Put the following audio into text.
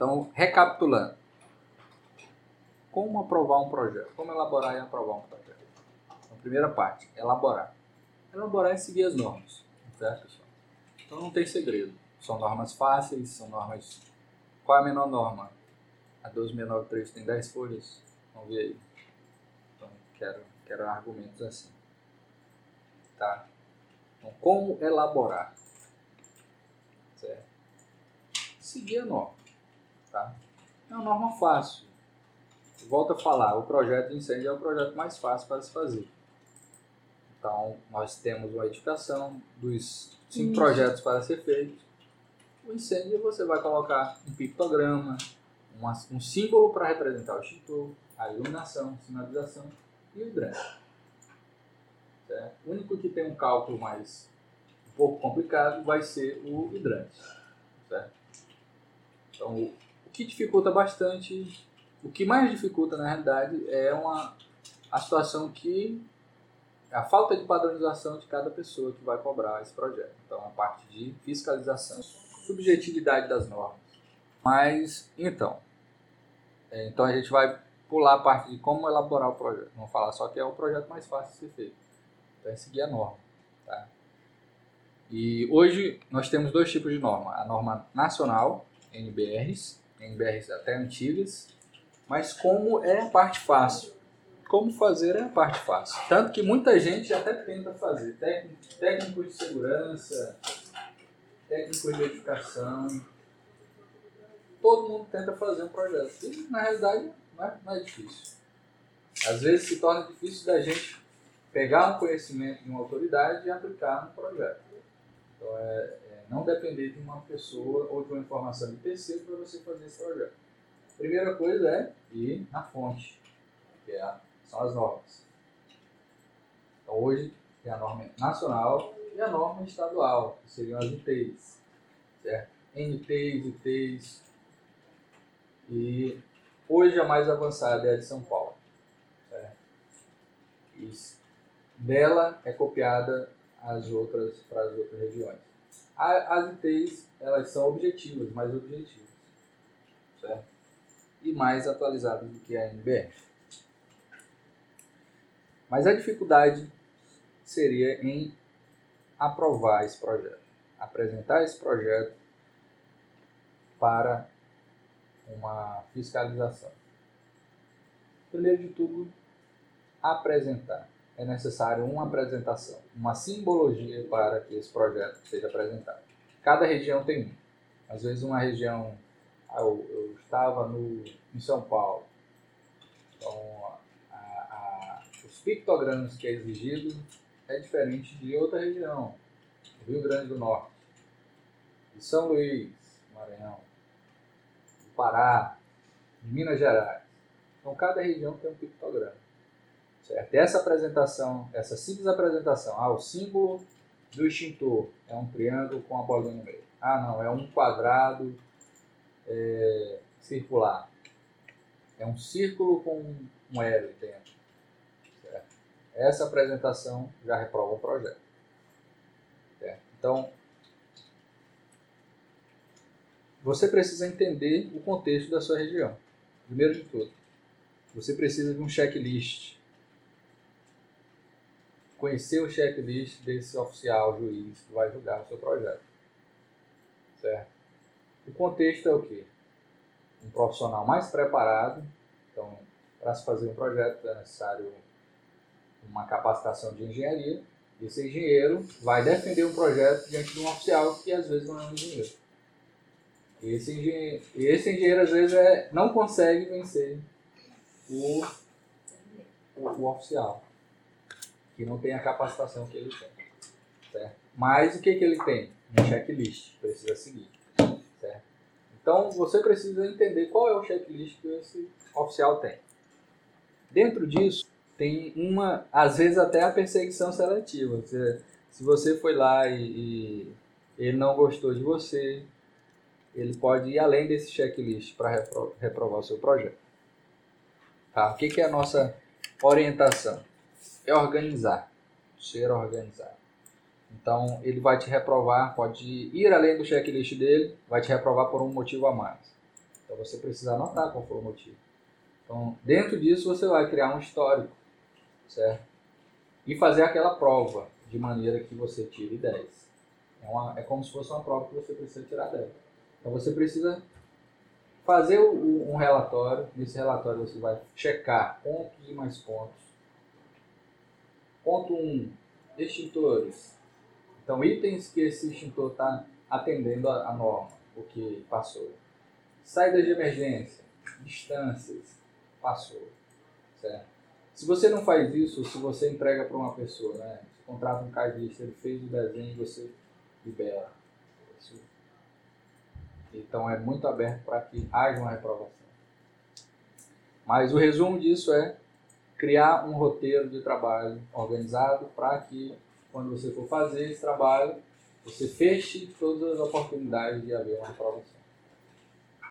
Então, recapitulando. Como aprovar um projeto? Como elaborar e aprovar um projeto? Então, primeira parte, elaborar. Elaborar é seguir as normas, certo, pessoal? Então não tem segredo. São normas fáceis, são normas... Qual é a menor norma? A 12693 tem 10 folhas? Vamos ver aí. Então, quero, quero argumentos assim. Tá? Então, como elaborar? Certo? Seguir a norma. Tá? É uma norma fácil. Volto a falar, o projeto incêndio é o projeto mais fácil para se fazer. Então, nós temos uma edificação dos cinco Isso. projetos para ser feitos. O incêndio você vai colocar um pictograma, uma, um símbolo para representar o extintor, a iluminação, sinalização e o hidrante. Certo? O único que tem um cálculo mais um pouco complicado vai ser o hidrante. Certo? Então, o que dificulta bastante, o que mais dificulta na realidade é uma, a situação que a falta de padronização de cada pessoa que vai cobrar esse projeto. Então, a parte de fiscalização, subjetividade das normas. Mas, então, é, então a gente vai pular a parte de como elaborar o projeto. Vamos falar só que é o projeto mais fácil de ser feito. Então, é seguir a norma. Tá? E hoje nós temos dois tipos de norma. A norma nacional, NBRs, NBRs até antigas, mas como é a parte fácil como fazer é a parte fácil. Tanto que muita gente até tenta fazer. Técnicos de segurança, técnicos de edificação. Todo mundo tenta fazer um projeto. E na realidade não é, não é difícil. Às vezes se torna difícil da gente pegar um conhecimento de uma autoridade e aplicar no projeto. Então é não depender de uma pessoa ou de uma informação de terceiro para você fazer esse projeto. Primeira coisa é ir na fonte, que é a são as normas. Então, hoje tem a norma nacional e a norma estadual, que seriam as UTIs. Certo? NTs, UTIs. E hoje a mais avançada é a de São Paulo. Certo? Dela é copiada as outras para as outras regiões. As ITs, elas são objetivas, mais objetivas. Certo? E mais atualizadas do que a NBR. Mas a dificuldade seria em aprovar esse projeto, apresentar esse projeto para uma fiscalização. Primeiro de tudo, apresentar. É necessário uma apresentação, uma simbologia para que esse projeto seja apresentado. Cada região tem um. Às vezes uma região, ah, eu, eu estava no, em São Paulo, então pictogramas que é exigido é diferente de outra região, Rio Grande do Norte, de São Luís, Maranhão, do Pará, de Minas Gerais. Então, cada região tem um pictograma. Certo? Essa apresentação, essa simples apresentação, ah, o símbolo do extintor é um triângulo com a bolinha no meio. Ah, não, é um quadrado é, circular. É um círculo com um L dentro. Essa apresentação já reprova o projeto. Então, você precisa entender o contexto da sua região. Primeiro de tudo, você precisa de um checklist. Conhecer o checklist desse oficial juiz que vai julgar o seu projeto. Certo? O contexto é o quê? Um profissional mais preparado. Então, para se fazer um projeto é necessário uma capacitação de engenharia, esse engenheiro vai defender um projeto diante de um oficial que às vezes não é um engenheiro. E esse engenheiro, esse engenheiro às vezes é, não consegue vencer o, o, o, oficial, que não tem a capacitação que ele tem. Certo? Mas o que, que ele tem? Um checklist, precisa seguir. Certo? Então você precisa entender qual é o checklist que esse oficial tem. Dentro disso, tem uma, às vezes até a perseguição seletiva. Se, se você foi lá e, e ele não gostou de você, ele pode ir além desse checklist para repro, reprovar o seu projeto. Tá? O que, que é a nossa orientação? É organizar, ser organizado. Então, ele vai te reprovar, pode ir além do checklist dele, vai te reprovar por um motivo a mais. Então você precisa anotar qual foi o motivo. Então, dentro disso, você vai criar um histórico, certo? E fazer aquela prova de maneira que você tire 10. É, uma, é como se fosse uma prova que você precisa tirar 10. Então você precisa fazer o, um relatório. Nesse relatório você vai checar pontos e mais pontos. Ponto 1. Um, extintores. Então, itens que esse extintor está atendendo a, norma, o que passou. Saídas de emergência, distâncias, passou. Certo? Se você não faz isso, se você entrega para uma pessoa, né? Você contrata um cardista, ele fez o desenho e você libera. Isso. Então é muito aberto para que haja uma reprovação. Mas o resumo disso é criar um roteiro de trabalho organizado para que quando você for fazer esse trabalho, você feche todas as oportunidades de haver uma reprovação.